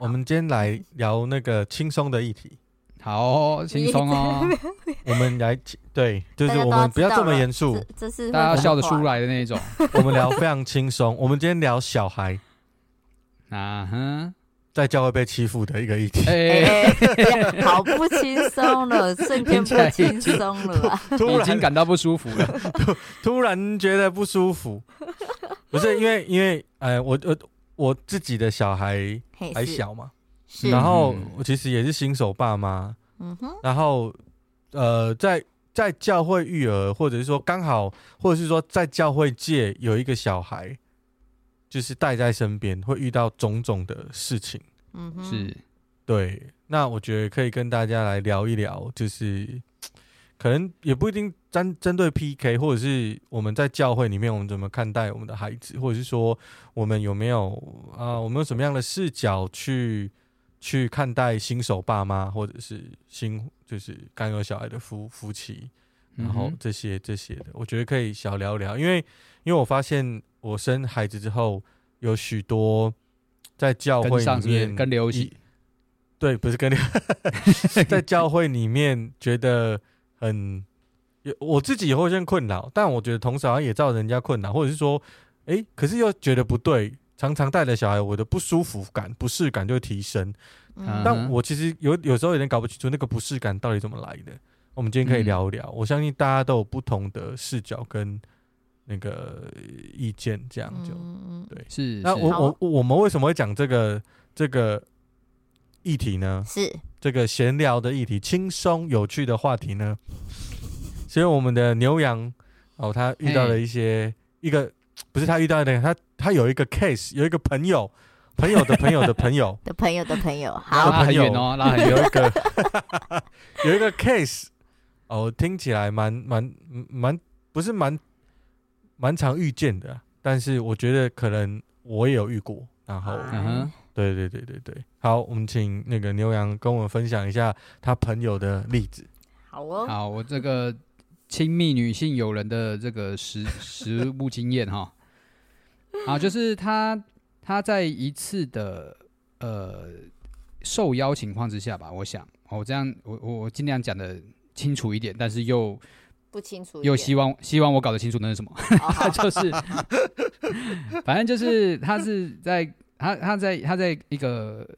我们今天来聊那个轻松的议题。好，轻松哦。我们来，对，就是我们不要这么严肃，这，是大家笑得出来的那种。我们聊非常轻松。我们今天聊小孩。啊哼。在教会被欺负的一个议题，哎、欸，好不轻松了，瞬间不轻松了吧？突然已经感到不舒服了，突突然觉得不舒服，不是因为因为呃，我我我自己的小孩还小嘛，然后我其实也是新手爸妈，嗯哼，然后呃，在在教会育儿，或者是说刚好，或者是说在教会界有一个小孩。就是带在身边，会遇到种种的事情。嗯哼，是，对。那我觉得可以跟大家来聊一聊，就是可能也不一定针针对 PK，或者是我们在教会里面，我们怎么看待我们的孩子，或者是说我们有没有啊、呃，我们有什么样的视角去去看待新手爸妈，或者是新就是刚有小孩的夫夫妻，然后这些这些的，我觉得可以小聊聊，因为因为我发现。我生孩子之后，有许多在教会里面跟流行，对，不是跟流，在教会里面觉得很有我自己也会有些困扰，但我觉得同时好像也造成人家困扰，或者是说，哎、欸，可是又觉得不对，常常带着小孩，我的不舒服感、不适感就会提升。嗯、但我其实有有时候有点搞不清楚那个不适感到底怎么来的。我们今天可以聊一聊，嗯、我相信大家都有不同的视角跟。那个意见这样就、嗯、对，是。那我我我，我们为什么会讲这个这个议题呢？是这个闲聊的议题，轻松有趣的话题呢？所以我们的牛羊哦，他遇到了一些一个不是他遇到的，他他有一个 case，有一个朋友朋友的朋友的朋友的朋友的朋友，好朋友哦，那有一个 有一个 case 哦，听起来蛮蛮蛮不是蛮。蛮常遇见的，但是我觉得可能我也有遇过。然后，嗯哼，对对对对对，好，我们请那个牛羊跟我们分享一下他朋友的例子。好哦，好，我这个亲密女性友人的这个实 实物经验哈，啊，就是他他在一次的呃受邀情况之下吧，我想，我这样我我我尽量讲的清楚一点，但是又。不清楚，又希望 希望我搞得清楚那是什么？就是，反正就是他是在他他在他在一个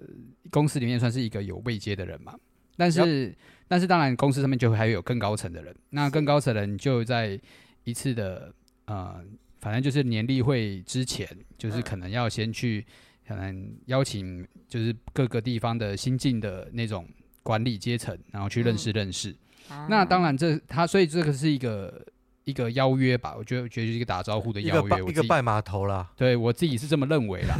公司里面算是一个有位阶的人嘛，但是、yep. 但是当然公司上面就会还有更高层的人，那更高层的人就在一次的呃，反正就是年例会之前，就是可能要先去可能邀请就是各个地方的新进的那种管理阶层，然后去认识认识。嗯那当然，这他所以这个是一个一个邀约吧？我觉得，我觉得就是一个打招呼的邀约，一个拜码头啦。对我自己是这么认为啦。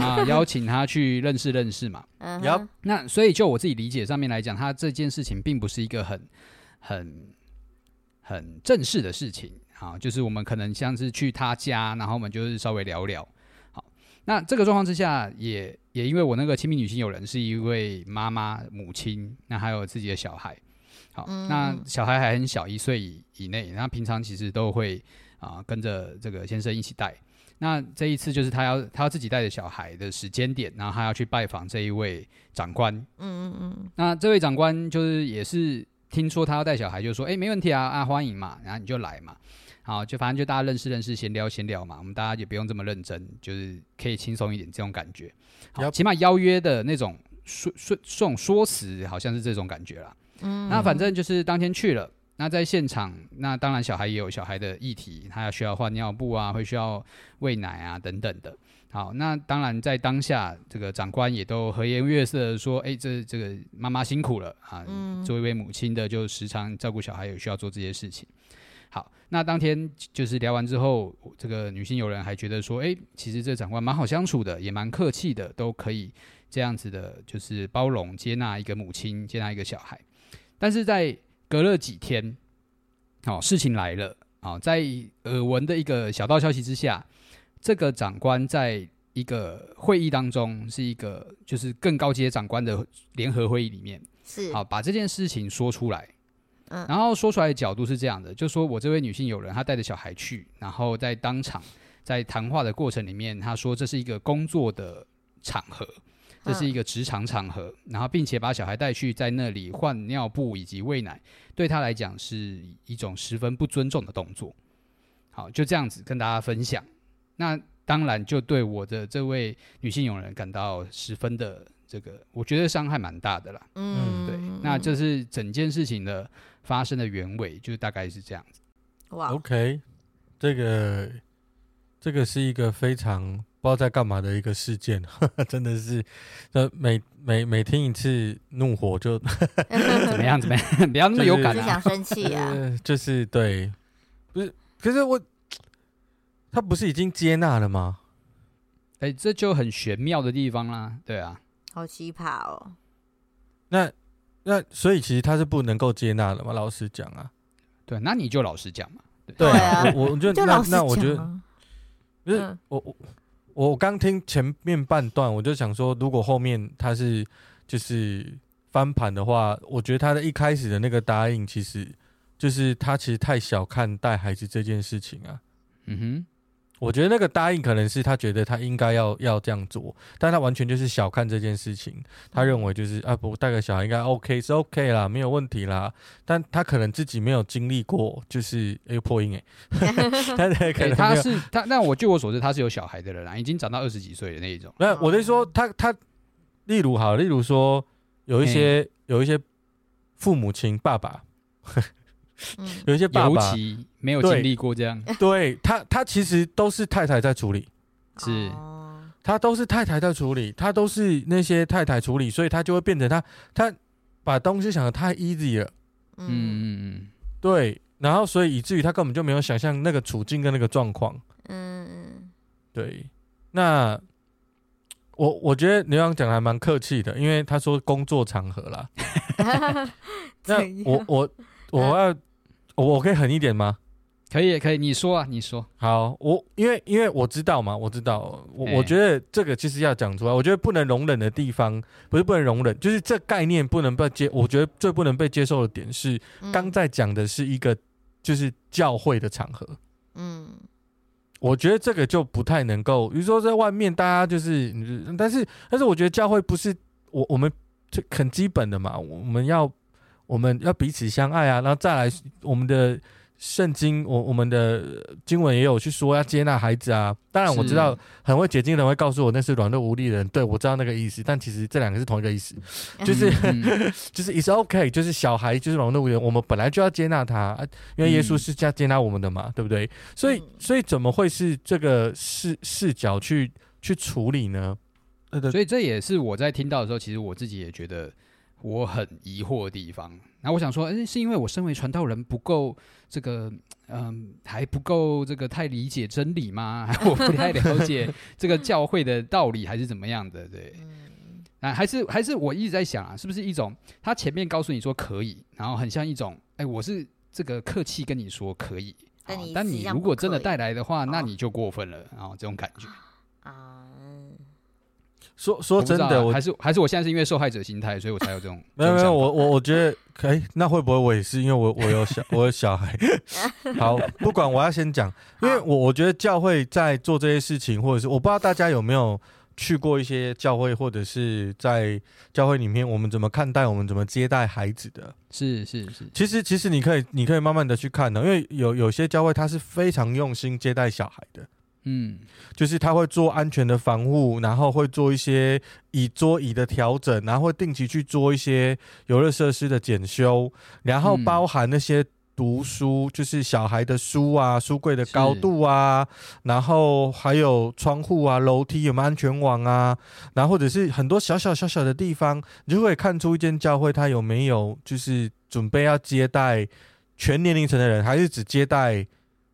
啊，邀请他去认识认识嘛。嗯、uh-huh.，那所以就我自己理解上面来讲，他这件事情并不是一个很很很正式的事情啊，就是我们可能像是去他家，然后我们就是稍微聊聊。好，那这个状况之下也，也也因为我那个亲密女性友人是一位妈妈母亲，那还有自己的小孩。好，那小孩还很小，一岁以以内，那平常其实都会啊、呃、跟着这个先生一起带。那这一次就是他要他要自己带着小孩的时间点，然后他要去拜访这一位长官。嗯嗯嗯。那这位长官就是也是听说他要带小孩，就说哎、欸、没问题啊啊欢迎嘛，然后你就来嘛。好，就反正就大家认识认识，闲聊闲聊嘛。我们大家也不用这么认真，就是可以轻松一点这种感觉。好，起码邀约的那种说说这种说辞，好像是这种感觉啦。嗯，那反正就是当天去了，那在现场，那当然小孩也有小孩的议题，他要需要换尿布啊，会需要喂奶啊等等的。好，那当然在当下，这个长官也都和颜悦色的说：“哎、欸，这这个妈妈辛苦了啊，作为一位母亲的，就时常照顾小孩，有需要做这些事情。”好，那当天就是聊完之后，这个女性友人还觉得说：“哎、欸，其实这长官蛮好相处的，也蛮客气的，都可以这样子的，就是包容接纳一个母亲，接纳一个小孩。但是在隔了几天，哦，事情来了啊，哦，在耳闻的一个小道消息之下，这个长官在一个会议当中，是一个就是更高阶长官的联合会议里面，是。好把这件事情说出来。嗯，然后说出来的角度是这样的，就说我这位女性友人，她带着小孩去，然后在当场在谈话的过程里面，她说这是一个工作的场合，这是一个职场场合，然后并且把小孩带去在那里换尿布以及喂奶，对他来讲是一种十分不尊重的动作。好，就这样子跟大家分享。那当然就对我的这位女性友人感到十分的这个，我觉得伤害蛮大的啦。嗯，对，那这是整件事情的。发生的原委就大概是这样子。哇，OK，这个这个是一个非常不知道在干嘛的一个事件，呵 呵真的是，呃，每每每听一次怒火就怎么样怎么样，不要那么有感啊，想生气啊，呃，就是对，不是，可是我他不是已经接纳了吗？哎，这就很玄妙的地方啦，对啊，好奇葩哦，那。那所以其实他是不能够接纳的嘛？老实讲啊，对，那你就老实讲嘛。对，对啊，我我觉得就那那我觉得，不是、嗯、我我我刚听前面半段，我就想说，如果后面他是就是翻盘的话，我觉得他的一开始的那个答应，其实就是他其实太小看带孩子这件事情啊。嗯哼。我觉得那个答应可能是他觉得他应该要要这样做，但他完全就是小看这件事情。他认为就是啊，不带个小孩应该 OK 是 OK 啦，没有问题啦。但他可能自己没有经历过，就是哎破音哎，他可能他是他，那我据我所知，他是有小孩的人啦，已经长到二十几岁的那一种。那我就说他他，例如好，例如说有一些有一些父母亲爸爸。嗯、有一些爸爸尤其没有经历过这样，对，对他，他其实都是太太在处理，是，他都是太太在处理，他都是那些太太处理，所以他就会变成他，他把东西想的太 easy 了，嗯。嗯嗯，对，然后所以以至于他根本就没有想象那个处境跟那个状况，嗯嗯，对，那我我觉得刘洋讲的还蛮客气的，因为他说工作场合啦，那我我我要。我可以狠一点吗？可以，可以，你说啊，你说。好，我因为因为我知道嘛，我知道，我我觉得这个其实要讲出来，我觉得不能容忍的地方，不是不能容忍，就是这概念不能被接。我觉得最不能被接受的点是，刚在讲的是一个就是教会的场合。嗯，我觉得这个就不太能够，比如说在外面大家就是，但是但是我觉得教会不是我我们这很基本的嘛，我们要。我们要彼此相爱啊，然后再来我们的圣经，我我们的经文也有去说要接纳孩子啊。当然我知道很会解经的人会告诉我那是软弱无力的人，对，我知道那个意思，但其实这两个是同一个意思，就是、嗯、就是 it's OK，就是小孩就是软弱无力，我们本来就要接纳他，因为耶稣是这样接纳我们的嘛，嗯、对不对？所以所以怎么会是这个视视角去去处理呢？所以这也是我在听到的时候，其实我自己也觉得。我很疑惑的地方，然后我想说，诶，是因为我身为传道人不够这个，嗯，还不够这个太理解真理吗？还我不太了解这个教会的道理，还是怎么样的？对，啊，还是还是我一直在想啊，是不是一种他前面告诉你说可以，然后很像一种，哎，我是这个客气跟你说可以，但你如果真的带来的话，那你就过分了，然后这种感觉。说说真的，我，我还是还是我现在是因为受害者心态，所以我才有这种。没有没有，我我我觉得可以，那会不会我也是因为我我有小我有小孩？好，不管我要先讲，因为我我觉得教会在做这些事情，或者是我不知道大家有没有去过一些教会，或者是在教会里面，我们怎么看待我们怎么接待孩子的？是是是，其实其实你可以你可以慢慢的去看的，因为有有些教会他是非常用心接待小孩的。嗯，就是他会做安全的防护，然后会做一些椅桌椅的调整，然后会定期去做一些游乐设施的检修，然后包含那些读书，就是小孩的书啊，书柜的高度啊，然后还有窗户啊、楼梯有没有安全网啊，然后或者是很多小小小小的地方，你就会看出一间教会它有没有就是准备要接待全年龄层的人，还是只接待。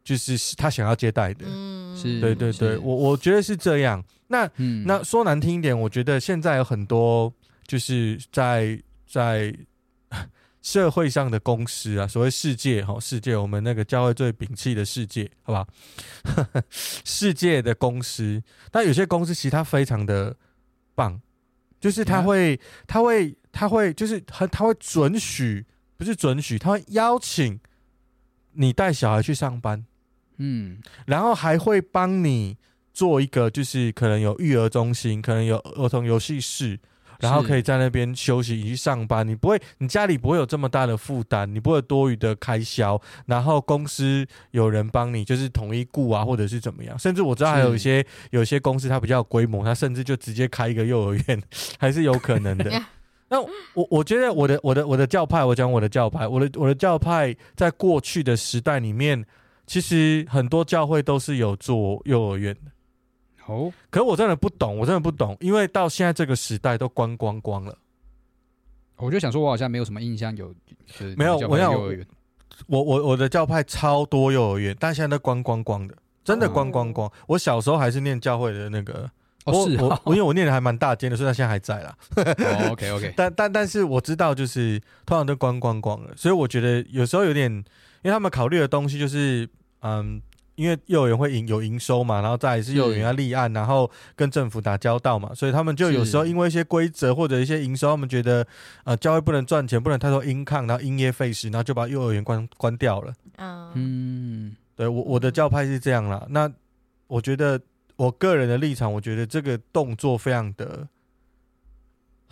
就是他想要接待的。嗯，是对对对，我我觉得是这样。那、嗯、那说难听一点，我觉得现在有很多就是在在 社会上的公司啊，所谓世界哈，世界我们那个教会最摒弃的世界，好吧？世界的公司，但有些公司其实它非常的棒，就是他会他会他会就是很他会准许，不是准许，他会邀请你带小孩去上班。嗯，然后还会帮你做一个，就是可能有育儿中心，可能有儿童游戏室，然后可以在那边休息以及上班。你不会，你家里不会有这么大的负担，你不会有多余的开销。然后公司有人帮你，就是统一雇啊，或者是怎么样。甚至我知道还有一些有一些公司，它比较有规模，它甚至就直接开一个幼儿园，还是有可能的。那我我觉得我的我的我的教派，我讲我的教派，我的我的教派在过去的时代里面。其实很多教会都是有做幼儿园的，哦，可是我真的不懂，我真的不懂，因为到现在这个时代都关光光了。我就想说，我好像没有什么印象有，没有，我要我我我的教派超多幼儿园，但现在都关光光的，真的关光光。我小时候还是念教会的那个，哦，是我我因为我念的还蛮大间的，所以他现在还在啦。哦，OK OK，但但但是我知道，就是通常都关光光了，所以我觉得有时候有点。因为他们考虑的东西就是，嗯，因为幼儿园会营有营收嘛，然后再来是幼儿园要立案，然后跟政府打交道嘛，所以他们就有时候因为一些规则或者一些营收，他们觉得，呃，教会不能赚钱，不能太多 income，然后因噎废食，然后就把幼儿园关关掉了。嗯，对我我的教派是这样啦。那我觉得我个人的立场，我觉得这个动作非常的。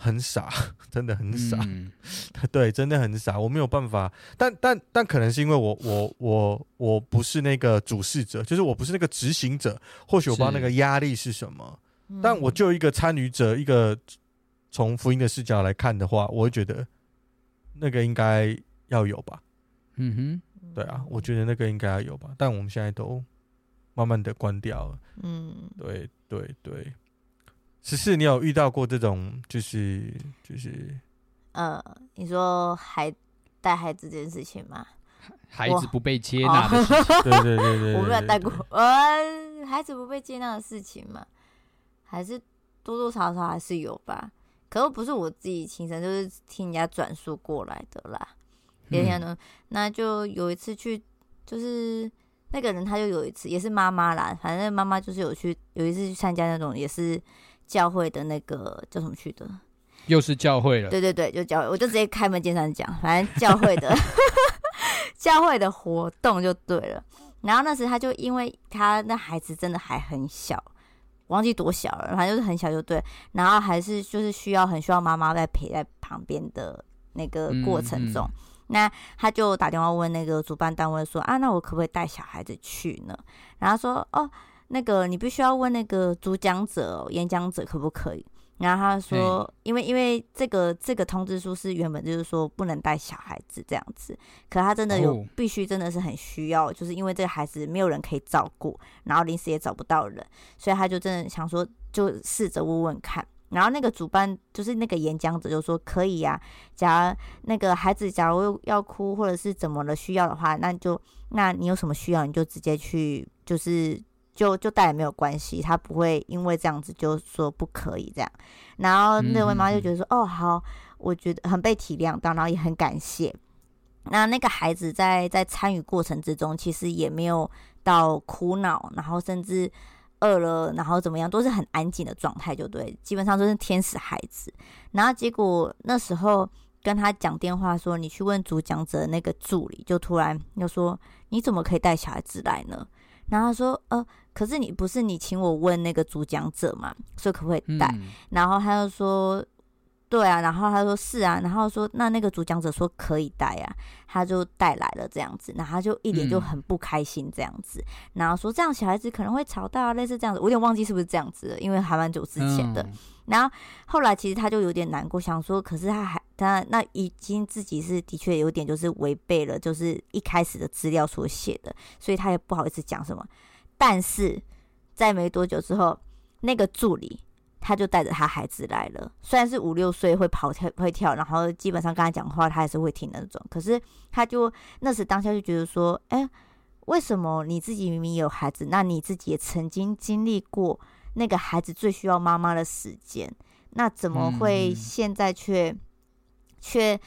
很傻，真的很傻，嗯、对，真的很傻。我没有办法，但但但可能是因为我我我我不是那个主事者，就是我不是那个执行者。或许我不知道那个压力是什么，但我就一个参与者，一个从福音的视角来看的话，我会觉得那个应该要有吧。嗯哼，对啊，我觉得那个应该要有吧。但我们现在都慢慢的关掉了。嗯，对对对。十四，你有遇到过这种，就是就是，呃，你说孩带孩子这件事情吗？孩子不被接纳的事情，对对对对，我没有带过，呃，孩子不被接纳的事情嘛，还是多多少少还是有吧，可是不是我自己亲身，就是听人家转述过来的啦。别天呢，那就有一次去，就是那个人他就有一次也是妈妈啦，反正妈妈就是有去有一次去参加那种也是。教会的那个叫什么去的？又是教会了。对对对，就教会，我就直接开门见山讲，反正教会的 教会的活动就对了。然后那时他就因为他那孩子真的还很小，忘记多小了，反正就是很小就对。然后还是就是需要很需要妈妈在陪在旁边的那个过程中，嗯嗯、那他就打电话问那个主办单位说啊，那我可不可以带小孩子去呢？然后说哦。那个你必须要问那个主讲者、演讲者可不可以？然后他说，因为因为这个这个通知书是原本就是说不能带小孩子这样子，可他真的有必须，真的是很需要，就是因为这个孩子没有人可以照顾，然后临时也找不到人，所以他就真的想说，就试着问问看。然后那个主办就是那个演讲者就说可以呀，假如那个孩子假如要哭或者是怎么了需要的话，那就那你有什么需要你就直接去就是。就就带也没有关系，他不会因为这样子就说不可以这样。然后那位妈妈就觉得说，哦好，我觉得很被体谅到，然后也很感谢。那那个孩子在在参与过程之中，其实也没有到苦恼，然后甚至饿了，然后怎么样，都是很安静的状态，就对，基本上都是天使孩子。然后结果那时候跟他讲电话说，你去问主讲者那个助理，就突然又说，你怎么可以带小孩子来呢？然后他说，呃。可是你不是你请我问那个主讲者嘛，说可不可以带？嗯、然后他就说，对啊。然后他说是啊。然后说那那个主讲者说可以带啊，他就带来了这样子。然后他就一脸就很不开心这样子。嗯、然后说这样小孩子可能会吵到啊，类似这样子。我有点忘记是不是这样子了，因为还蛮久之前的。嗯、然后后来其实他就有点难过，想说可是他还他那已经自己是的确有点就是违背了，就是一开始的资料所写的，所以他也不好意思讲什么。但是在没多久之后，那个助理他就带着他孩子来了。虽然是五六岁会跑跳会跳，然后基本上跟他讲话他还是会听那种。可是他就那时当下就觉得说，哎，为什么你自己明明有孩子，那你自己也曾经经历过那个孩子最需要妈妈的时间，那怎么会现在却却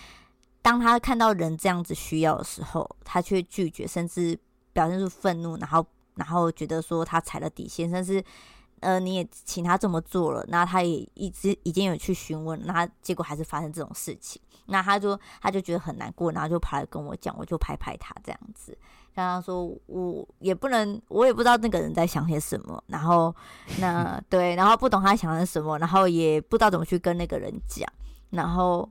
当他看到人这样子需要的时候，他却拒绝，甚至表现出愤怒，然后然后觉得说他踩了底线，甚至呃你也请他这么做了，那他也一直已经有去询问，那结果还是发生这种事情，那他就他就觉得很难过，然后就跑来跟我讲，我就拍拍他这样子。刚刚说，我也不能，我也不知道那个人在想些什么。然后，那对，然后不懂他想的什么，然后也不知道怎么去跟那个人讲。然后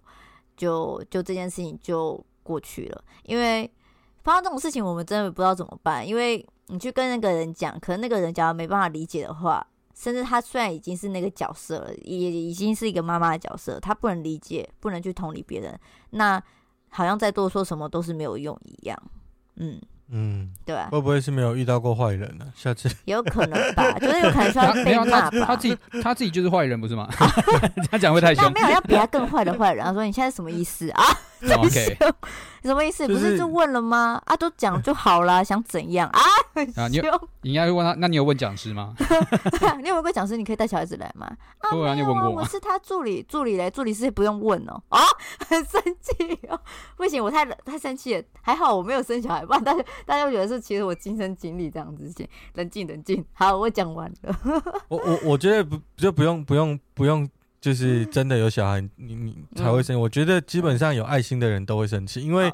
就就这件事情就过去了。因为发生这种事情，我们真的不知道怎么办。因为你去跟那个人讲，可能那个人假如没办法理解的话，甚至他虽然已经是那个角色了，也已经是一个妈妈的角色，他不能理解，不能去同理别人，那好像再多说什么都是没有用一样。嗯。嗯，对啊，会不会是没有遇到过坏人呢？下次有可能吧，就是有可能需要被骂吧。他自己他自己就是坏人，不是吗？他讲会太凶。那没有要比他更坏的坏人。他说：“你现在什么意思啊？” OK，什么意思？不是就问了吗？啊，都讲就好了，想怎样啊？啊，你你应该会问他，那你有问讲师吗？你有问过讲师？你可以带小孩子来吗？啊，对啊，你问过？我是他助理，助理嘞，助理是不用问哦。啊，很生气哦，不行，我太太生气了。还好我没有生小孩，不然大家大家会觉得是其实我亲身经历这样子。先冷静冷静，好，我讲完了。我我我觉得不就不用不用不用。就是真的有小孩，你你才会生气。我觉得基本上有爱心的人都会生气，因为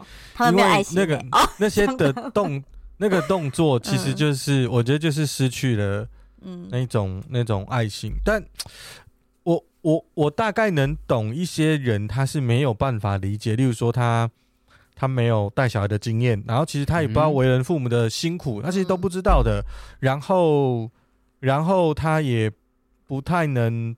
因为那个 那些的动那个动作，其实就是我觉得就是失去了那种那种爱心。但我我我大概能懂一些人，他是没有办法理解。例如说，他他没有带小孩的经验，然后其实他也不知道为人父母的辛苦，他其实都不知道的。然后然后他也不太能。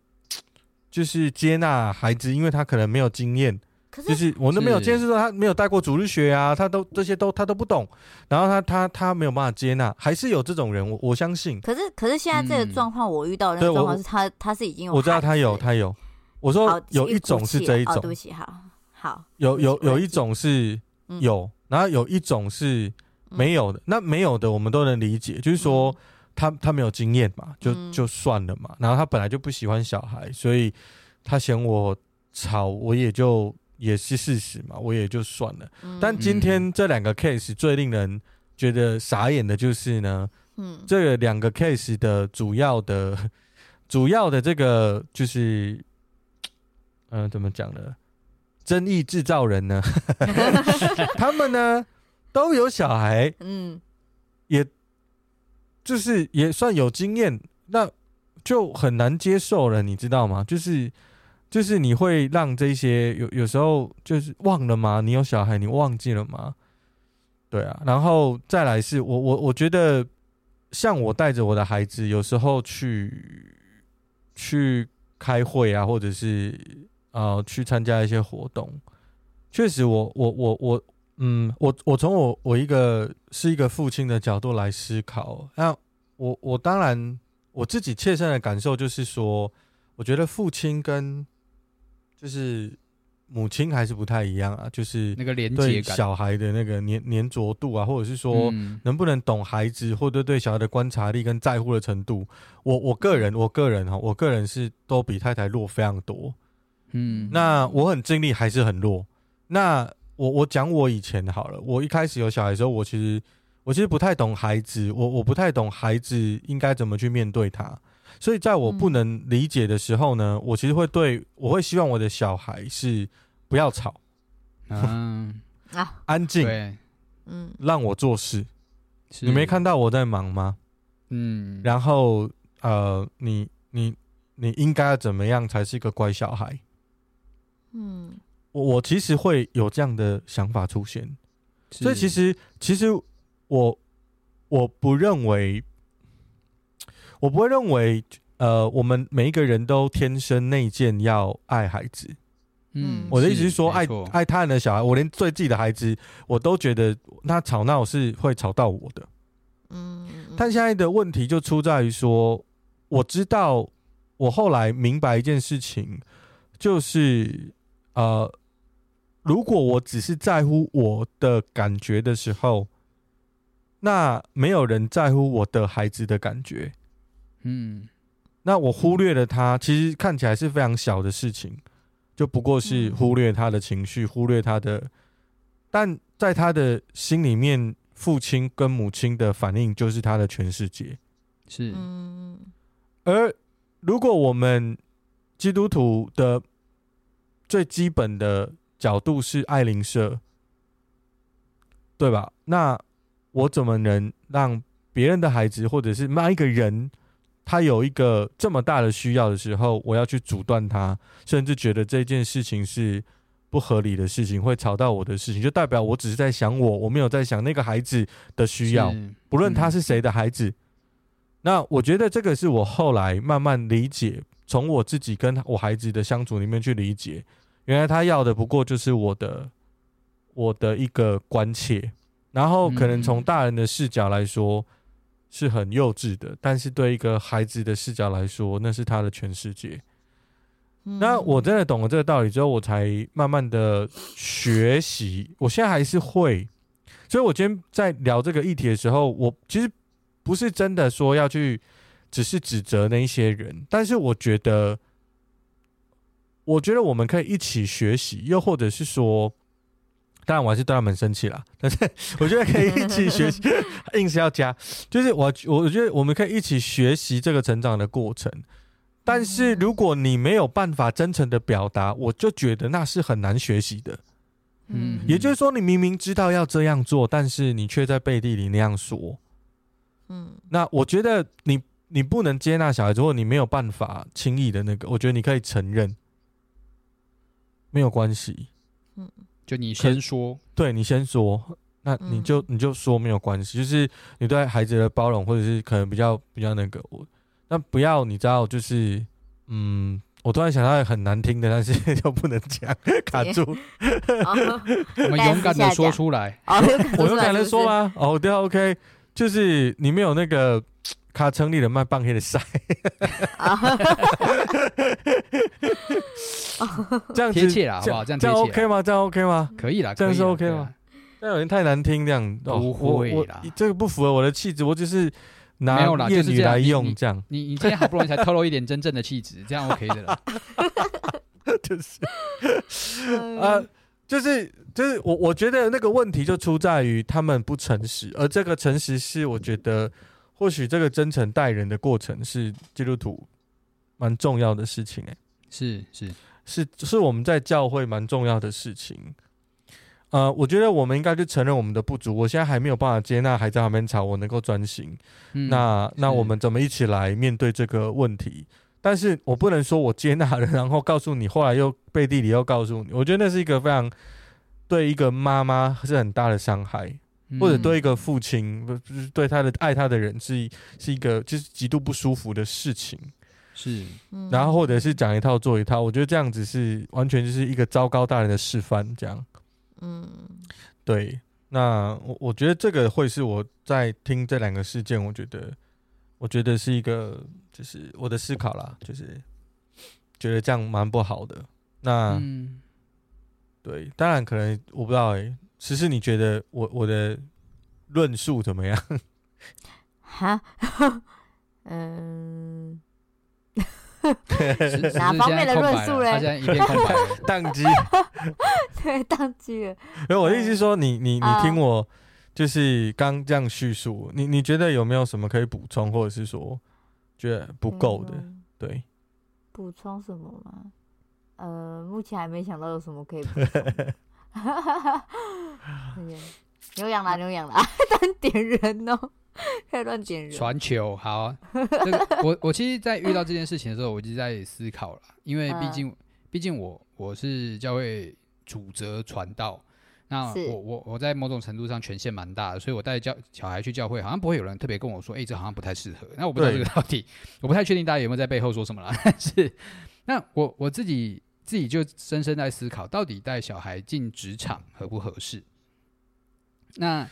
就是接纳孩子，因为他可能没有经验。可是，就是我都没有见识说他没有带过主日学啊，他都这些都他都不懂。然后他他他没有办法接纳，还是有这种人，我我相信。可是可是现在这个状况，我遇到的那个状况是他他是已经有，我知道他有他有。我说有一种是这一种，对不起，好好。有有有一种是有，然后有一种是没有的。那没有的我们都能理解，就是说。他他没有经验嘛，就就算了嘛。然后他本来就不喜欢小孩，所以他嫌我吵，我也就也是事实嘛，我也就算了。但今天这两个 case 最令人觉得傻眼的就是呢，嗯，这两个 case 的主要的主要的这个就是，嗯、呃，怎么讲呢？争议制造人呢，他们呢都有小孩，嗯，也。就是也算有经验，那就很难接受了，你知道吗？就是就是你会让这些有有时候就是忘了吗？你有小孩，你忘记了吗？对啊，然后再来是我我我觉得，像我带着我的孩子，有时候去去开会啊，或者是呃去参加一些活动，确实我我我我。嗯，我我从我我一个是一个父亲的角度来思考，那我我当然我自己切身的感受就是说，我觉得父亲跟就是母亲还是不太一样啊，就是那个连接小孩的那个黏黏着度啊，或者是说能不能懂孩子，或者对小孩的观察力跟在乎的程度，我我个人我个人哈，我个人是都比太太弱非常多，嗯，那我很尽力还是很弱，那。我我讲我以前好了，我一开始有小孩的时候，我其实我其实不太懂孩子，我我不太懂孩子应该怎么去面对他，所以在我不能理解的时候呢，嗯、我其实会对我会希望我的小孩是不要吵，嗯啊，安静，对，嗯，让我做事，你没看到我在忙吗？嗯，然后呃，你你你应该要怎么样才是一个乖小孩？嗯。我我其实会有这样的想法出现，所以其实其实我我不认为，我不会认为，呃，我们每一个人都天生内建要爱孩子。嗯，我的意思是说，是爱爱他人的小孩，我连对自己的孩子，我都觉得他吵闹是会吵到我的。嗯，但现在的问题就出在于说，我知道，我后来明白一件事情，就是呃。如果我只是在乎我的感觉的时候，那没有人在乎我的孩子的感觉，嗯，那我忽略了他，其实看起来是非常小的事情，就不过是忽略他的情绪，忽略他的，但在他的心里面，父亲跟母亲的反应就是他的全世界，是，嗯，而如果我们基督徒的最基本的角度是爱灵社，对吧？那我怎么能让别人的孩子，或者是那一个人，他有一个这么大的需要的时候，我要去阻断他，甚至觉得这件事情是不合理的事情，会吵到我的事情，就代表我只是在想我，我没有在想那个孩子的需要，不论他是谁的孩子。那我觉得这个是我后来慢慢理解，从我自己跟我孩子的相处里面去理解，原来他要的不过就是我的，我的一个关切。然后可能从大人的视角来说是很幼稚的，但是对一个孩子的视角来说，那是他的全世界。那我真的懂了这个道理之后，我才慢慢的学习。我现在还是会，所以我今天在聊这个议题的时候，我其实不是真的说要去只是指责那一些人，但是我觉得，我觉得我们可以一起学习，又或者是说。当然，我还是对他们生气了。但是，我觉得可以一起学习，硬是要加。就是我，我觉得我们可以一起学习这个成长的过程。但是，如果你没有办法真诚的表达，我就觉得那是很难学习的。嗯，也就是说，你明明知道要这样做，但是你却在背地里那样说。嗯，那我觉得你你不能接纳小孩子，或你没有办法轻易的那个，我觉得你可以承认，没有关系。嗯。就你先说，对你先说，那你就你就说没有关系，就是你对孩子的包容，或者是可能比较比较那个，我那不要你知道，就是嗯，我突然想到很难听的，但是 又不能讲，卡住。我们勇敢的说出来，我勇敢的说吗？哦，对，OK，就是你没有那个。他成立了卖半黑的赛，这样贴切了，好不好？这样这样 OK 吗？这样 OK 吗？可以啦，这样是 OK 吗？这样有点太难听，这样不会啦，这个不符合我的气质，我只是拿谚语来用，这样。你你今天好不容易才透露一点真正的气质，这样 OK 的啦。就是啊，就是就是我我觉得那个问题就出在于他们不诚实，而这个诚实是我觉得。或许这个真诚待人的过程是基督徒蛮重要的事情，欸，是是是是我们在教会蛮重要的事情。呃，我觉得我们应该去承认我们的不足。我现在还没有办法接纳还在旁边吵，我能够专心。嗯、那那我们怎么一起来面对这个问题？但是我不能说我接纳了，然后告诉你，后来又背地里又告诉你。我觉得那是一个非常对一个妈妈是很大的伤害。或者对一个父亲，不是对他的爱他的人是是一个就是极度不舒服的事情，是，然后或者是讲一套做一套，我觉得这样子是完全就是一个糟糕大人的示范，这样，嗯，对，那我我觉得这个会是我在听这两个事件，我觉得我觉得是一个就是我的思考啦，就是觉得这样蛮不好的，那，嗯、对，当然可能我不知道哎、欸。其实你觉得我我的论述怎么样？哈，嗯，哪方面的论述嘞？他现在一片空白，宕机。对，宕机了。没有，我的意思是说，你你你听我，就是刚这样叙述，你你觉得有没有什么可以补充，或者是说觉得不够的？对，补充什么吗？呃，目前还没想到有什么可以补充。哈哈哈！牛羊啦，牛羊啦，乱点人哦，开始乱点人。传球好啊，这个我我其实，在遇到这件事情的时候，我就在思考了，因为毕竟，毕竟我我是教会主责传道，那我我我在某种程度上权限蛮大的，所以我带教小孩去教会，好像不会有人特别跟我说，哎，这好像不太适合。那我不知道这个到底，我不太确定大家有没有在背后说什么了。但是，那我我自己。自己就深深在思考，到底带小孩进职场合不合适？那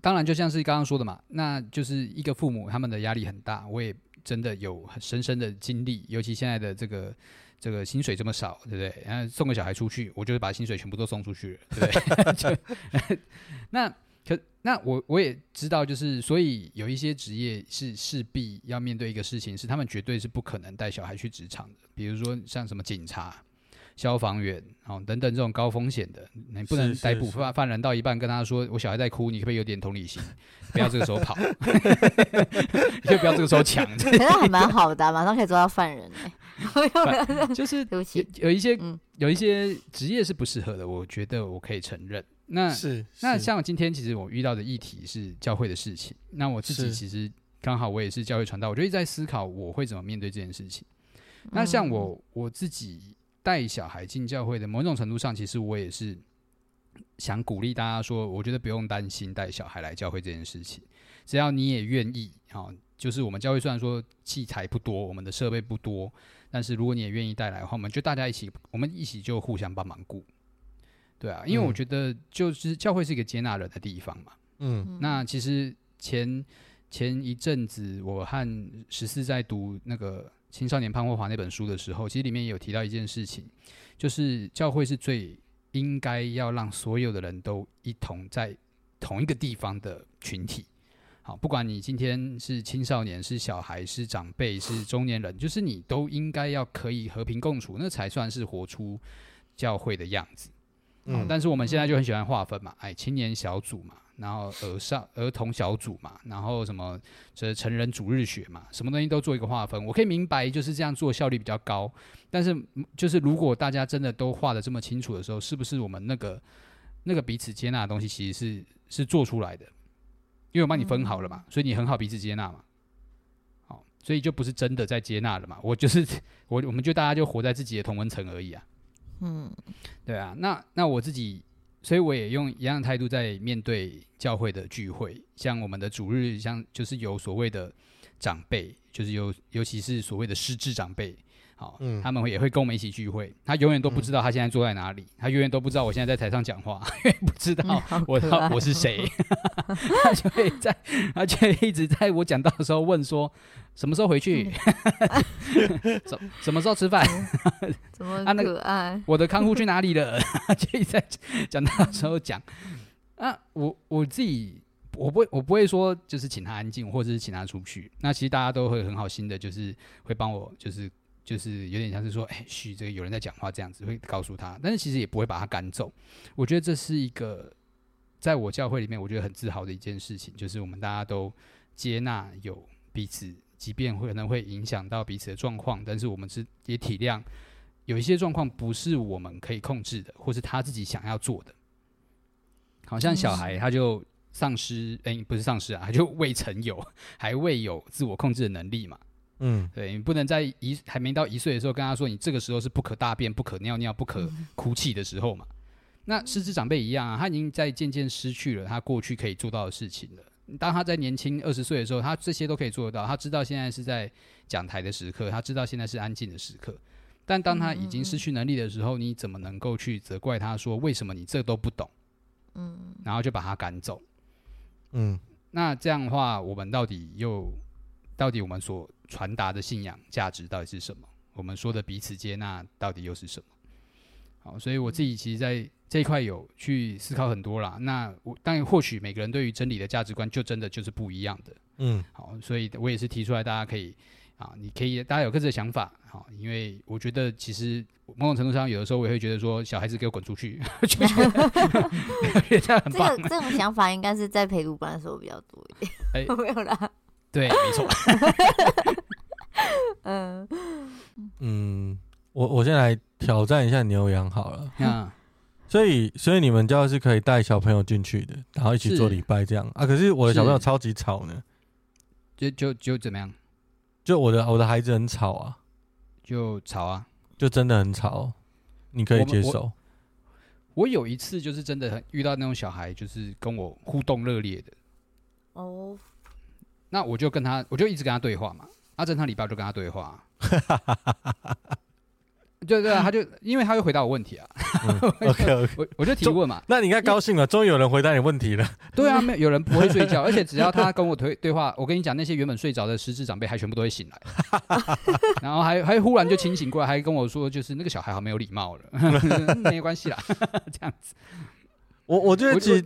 当然，就像是刚刚说的嘛，那就是一个父母他们的压力很大，我也真的有很深深的经历。尤其现在的这个这个薪水这么少，对不对？然后送个小孩出去，我就是把薪水全部都送出去了，对不对？那可那我我也知道，就是所以有一些职业是势必要面对一个事情，是他们绝对是不可能带小孩去职场的，比如说像什么警察。消防员哦，等等这种高风险的，你不能逮捕犯犯人到一半跟他说：“我小孩在哭，你可不可以有点同理心？不要这个时候跑，你可以不要这个时候抢。”可是还蛮好的、啊，马上可以抓到犯人 就是有有一些、嗯、有一些职业是不适合的，我觉得我可以承认。那是，是那像今天其实我遇到的议题是教会的事情，那我自己其实刚好我也是教会传道，我就一直在思考我会怎么面对这件事情。那像我我自己。带小孩进教会的某种程度上，其实我也是想鼓励大家说，我觉得不用担心带小孩来教会这件事情，只要你也愿意，哈，就是我们教会虽然说器材不多，我们的设备不多，但是如果你也愿意带来的话，我们就大家一起，我们一起就互相帮忙顾，对啊，因为我觉得就是教会是一个接纳人的地方嘛，嗯，那其实前前一阵子我和十四在读那个。青少年潘霍华那本书的时候，其实里面也有提到一件事情，就是教会是最应该要让所有的人都一同在同一个地方的群体。好，不管你今天是青少年、是小孩、是长辈、是中年人，就是你都应该要可以和平共处，那才算是活出教会的样子。嗯，但是我们现在就很喜欢划分嘛，哎，青年小组嘛。然后儿少儿童小组嘛，然后什么这成人主日学嘛，什么东西都做一个划分。我可以明白，就是这样做效率比较高。但是，就是如果大家真的都画得这么清楚的时候，是不是我们那个那个彼此接纳的东西，其实是是做出来的？因为我帮你分好了嘛，所以你很好彼此接纳嘛。好，所以就不是真的在接纳了嘛。我就是我，我们就大家就活在自己的同温层而已啊。嗯，对啊。那那我自己。所以我也用一样的态度在面对教会的聚会，像我们的主日，像就是有所谓的长辈，就是有尤其是所谓的失智长辈。好，嗯，他们也会跟我们一起聚会。他永远都不知道他现在坐在哪里，嗯、他永远都不知道我现在在台上讲话，因为不知道我我是谁。他就会在，他就一直在我讲到的时候问说，什么时候回去？什什么时候吃饭？怎么可爱？啊那个、我的看护去哪里了？就一直在讲到的时候讲。啊，我我自己我不会我不会说就是请他安静，或者是请他出去。那其实大家都会很好心的，就是会帮我就是。就是有点像是说，哎，嘘，这个有人在讲话这样子，会告诉他，但是其实也不会把他赶走。我觉得这是一个在我教会里面，我觉得很自豪的一件事情，就是我们大家都接纳有彼此，即便会可能会影响到彼此的状况，但是我们是也体谅有一些状况不是我们可以控制的，或是他自己想要做的。好像小孩他就丧失，哎，不是丧失啊，他就未曾有，还未有自我控制的能力嘛。嗯，对，你不能在一还没到一岁的时候跟他说，你这个时候是不可大便、不可尿尿、不可哭泣的时候嘛。那失智长辈一样啊，他已经在渐渐失去了他过去可以做到的事情了。当他在年轻二十岁的时候，他这些都可以做得到。他知道现在是在讲台的时刻，他知道现在是安静的时刻。但当他已经失去能力的时候，你怎么能够去责怪他说，为什么你这都不懂？嗯，然后就把他赶走。嗯，那这样的话，我们到底又到底我们所传达的信仰价值到底是什么？我们说的彼此接纳到底又是什么？好，所以我自己其实在这一块有去思考很多啦。那我当然或许每个人对于真理的价值观就真的就是不一样的。嗯，好，所以我也是提出来，大家可以啊，你可以大家有各自的想法。好，因为我觉得其实某种程度上，有的时候我也会觉得说，小孩子给我滚出去，就觉得 这样很棒。这个这种想法应该是在陪读班的时候比较多一点。哎，没有啦。对，没错。嗯嗯，我我先来挑战一下牛羊好了。嗯，所以所以你们教是可以带小朋友进去的，然后一起做礼拜这样啊。可是我的小朋友超级吵呢，就就就怎么样？就我的我的孩子很吵啊，就吵啊，就真的很吵。你可以接受？我，我有一次就是真的很遇到那种小孩，就是跟我互动热烈的。哦。那我就跟他，我就一直跟他对话嘛。阿正他礼拜就跟他对话，对对啊，他就因为他会回答我问题啊。嗯、OK OK，我我就提问嘛。那你应该高兴了，终于有人回答你问题了。对啊，没有有人不会睡觉，而且只要他跟我推 对话，我跟你讲，那些原本睡着的失智长辈还全部都会醒来，然后还还忽然就清醒过来，还跟我说，就是那个小孩好没有礼貌了。没关系啦，这样子。我我觉得其实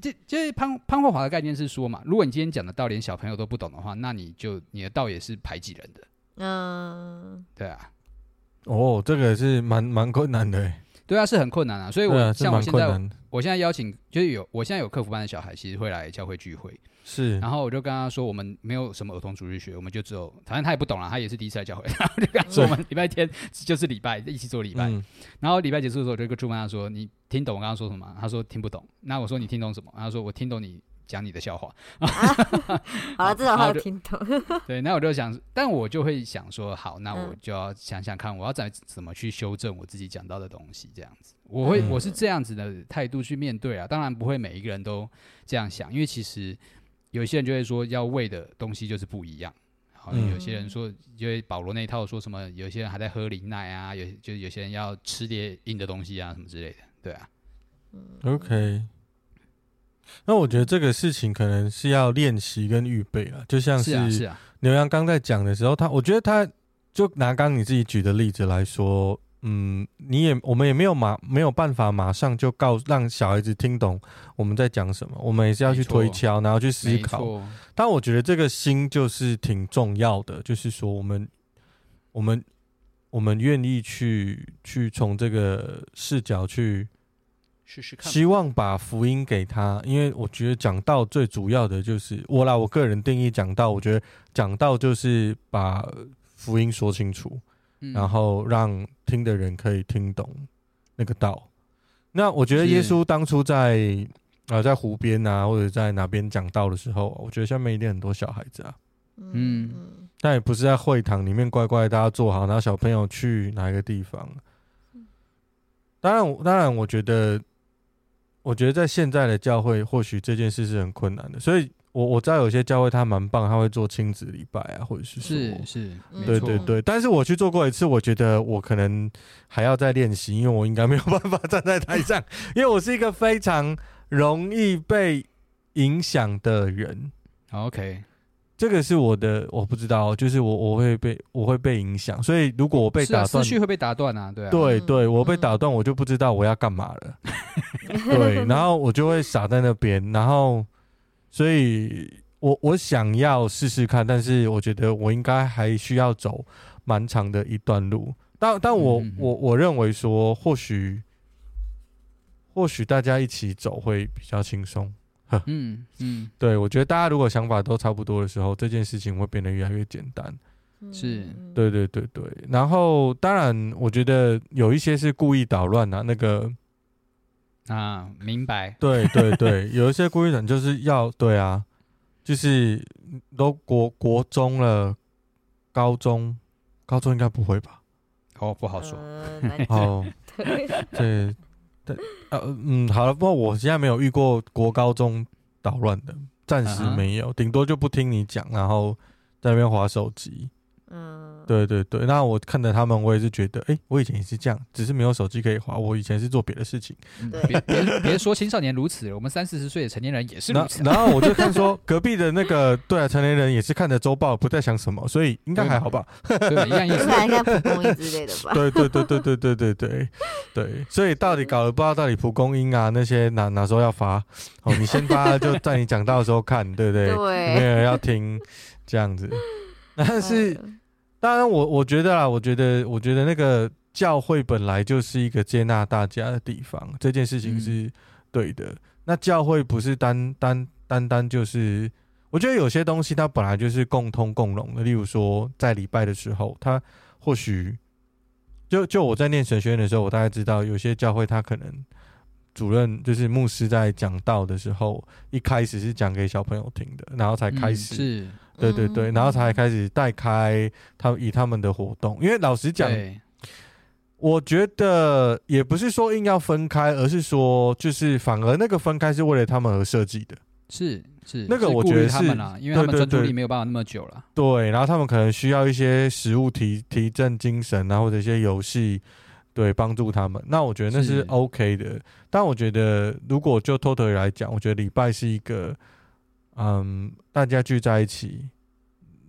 这这潘潘霍华的概念是说嘛，如果你今天讲的道连小朋友都不懂的话，那你就你的道也是排挤人的。嗯，对啊，哦，这个是蛮蛮困难的，对啊，是很困难啊。所以我，我、啊、像我现在，我现在邀请就是有，我现在有客服班的小孩，其实会来教会聚会。是，然后我就跟他说，我们没有什么儿童主日学，我们就只有，反正他也不懂了，他也是第一次来教会，然后就跟他说，我们礼拜天就是礼拜一起做礼拜，嗯、然后礼拜结束的时候，我就跟出班他说，你听懂我刚刚说什么？他说听不懂。那我说你听懂什么？他说我听懂你讲你的笑话。啊、好了，至少他有听懂。对，那我就想，但我就会想说，好，那我就要想想看，我要怎怎么去修正我自己讲到的东西，这样子，我会我是这样子的态度去面对啊，当然不会每一个人都这样想，因为其实。有些人就会说，要喂的东西就是不一样。好，有些人说，因为保罗那一套说什么，有些人还在喝林奶啊，有就有些人要吃点硬的东西啊，什么之类的，对啊。OK，那我觉得这个事情可能是要练习跟预备啊，就像是牛羊刚在讲的时候，他我觉得他就拿刚你自己举的例子来说。嗯，你也我们也没有马没有办法马上就告让小孩子听懂我们在讲什么，我们也是要去推敲，然后去思考。但我觉得这个心就是挺重要的，就是说我们我们我们愿意去去从这个视角去试试看，希望把福音给他，因为我觉得讲到最主要的就是我啦，我个人定义讲到，我觉得讲到就是把福音说清楚。然后让听的人可以听懂那个道。那我觉得耶稣当初在啊、呃、在湖边啊或者在哪边讲道的时候，我觉得下面一定很多小孩子啊。嗯，但也不是在会堂里面乖乖大家坐好，然后小朋友去哪一个地方。当然，当然，我觉得，我觉得在现在的教会，或许这件事是很困难的，所以。我我知道有些教会他蛮棒，他会做亲子礼拜啊，或者是是是，对对对。但是我去做过一次，我觉得我可能还要再练习，因为我应该没有办法 站在台上，因为我是一个非常容易被影响的人。OK，这个是我的，我不知道，就是我我会被我会被影响，所以如果我被打断，思绪会被打断啊，对啊，对对，我被打断，我就不知道我要干嘛了，对，然后我就会傻在那边，然后。所以我我想要试试看，但是我觉得我应该还需要走蛮长的一段路。但但我我我认为说，或许或许大家一起走会比较轻松。嗯嗯，对，我觉得大家如果想法都差不多的时候，这件事情会变得越来越简单。是，对对对对。然后当然，我觉得有一些是故意捣乱啊，那个。啊，明白。对对对，有一些故意人就是要对啊，就是都国国中了，高中高中应该不会吧？哦，不好说。呃、哦，对对，对，呃嗯，好了，不过我现在没有遇过国高中捣乱的，暂时没有，顶、uh huh. 多就不听你讲，然后在那边划手机。嗯，对对对，那我看着他们，我也是觉得，哎，我以前也是这样，只是没有手机可以滑。我以前是做别的事情。别别别说青少年如此，我们三四十岁的成年人也是如此。然后我就看说，隔壁的那个对啊，成年人也是看着周报，不在想什么，所以应该还好吧？对，一样意思，应该蒲公英之类的吧？对对对对对对对对对，所以到底搞了不知道到底蒲公英啊那些哪哪时候要发？哦，你先发，就在你讲到的时候看，对不对？对，没有人要听这样子，但是。当然我，我我觉得啊，我觉得，我觉得那个教会本来就是一个接纳大家的地方，这件事情是对的。嗯、那教会不是单单单单就是，我觉得有些东西它本来就是共通共融的。例如说，在礼拜的时候，他或许就就我在念神学院的时候，我大概知道有些教会他可能主任就是牧师在讲道的时候，一开始是讲给小朋友听的，然后才开始、对对对，然后才开始带开他以他们的活动，因为老实讲，我觉得也不是说硬要分开，而是说就是反而那个分开是为了他们而设计的。是是，那个我觉得是，因为他们专注力没有办法那么久了。对，然后他们可能需要一些食物提提振精神啊，或者一些游戏，对，帮助他们。那我觉得那是 OK 的。但我觉得如果就 total 来讲，我觉得礼拜是一个。嗯，大家聚在一起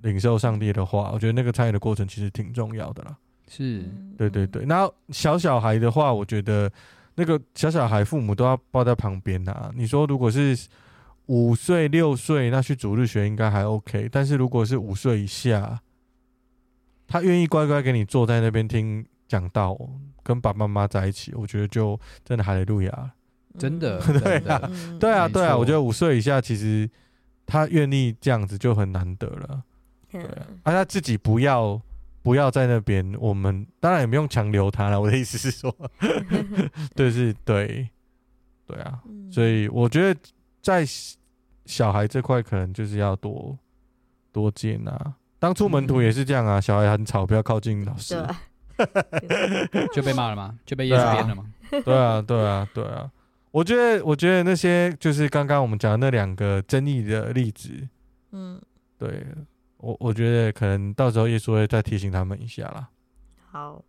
领受上帝的话，我觉得那个参与的过程其实挺重要的啦。是，对对对。然后小小孩的话，我觉得那个小小孩父母都要抱在旁边啊。你说如果是五岁六岁，那去主日学应该还 OK，但是如果是五岁以下，他愿意乖乖给你坐在那边听讲道，跟爸爸妈妈在一起，我觉得就真的哈利路亚，真的，对啊，对啊，对啊，我觉得五岁以下其实他愿意这样子就很难得了，对啊，啊他自己不要不要在那边，我们当然也不用强留他了。我的意思是说，对，是，对，对啊，所以我觉得在小孩这块可能就是要多多见啊。当初门徒也是这样啊，小孩很吵，不要靠近老师，就被骂了吗？就被耶稣鞭了吗？对啊，对啊，对啊。我觉得，我觉得那些就是刚刚我们讲的那两个争议的例子，嗯，对我，我觉得可能到时候耶稣会再提醒他们一下啦。好，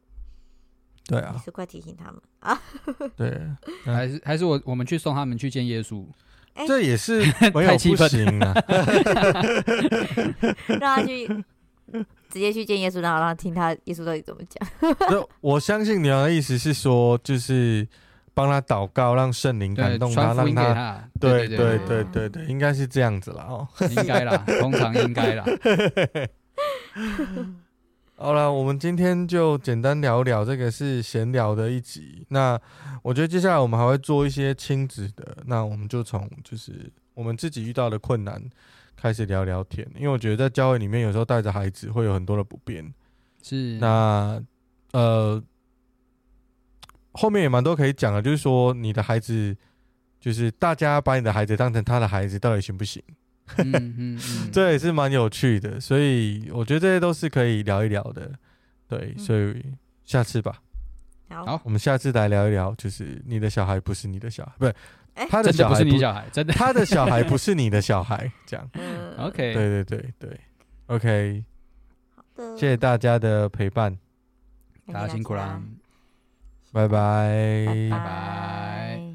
对啊，是快提醒他们啊。对，还是还是我我们去送他们去见耶稣。这也是 没有不行啊，让他去直接去见耶稣，然后让他听他耶稣到底怎么讲。我相信你的意思是说，就是帮他祷告，让圣灵感动他，让他对对对对对，应该是这样子了哦，应该啦，通常应该啦。好了，我们今天就简单聊聊，这个是闲聊的一集。那我觉得接下来我们还会做一些亲子的，那我们就从就是我们自己遇到的困难开始聊聊天。因为我觉得在教会里面，有时候带着孩子会有很多的不便。是。那呃，后面也蛮多可以讲的，就是说你的孩子，就是大家把你的孩子当成他的孩子，到底行不行？嗯嗯嗯，这也是蛮有趣的，所以我觉得这些都是可以聊一聊的，对，所以下次吧。好，我们下次来聊一聊，就是你的小孩不是你的小孩，不是他的小孩不是你小孩，真的。他的小孩不是你的小孩，这样。嗯，OK，对对对对，OK，好的，谢谢大家的陪伴，大家辛苦啦，拜拜。拜拜。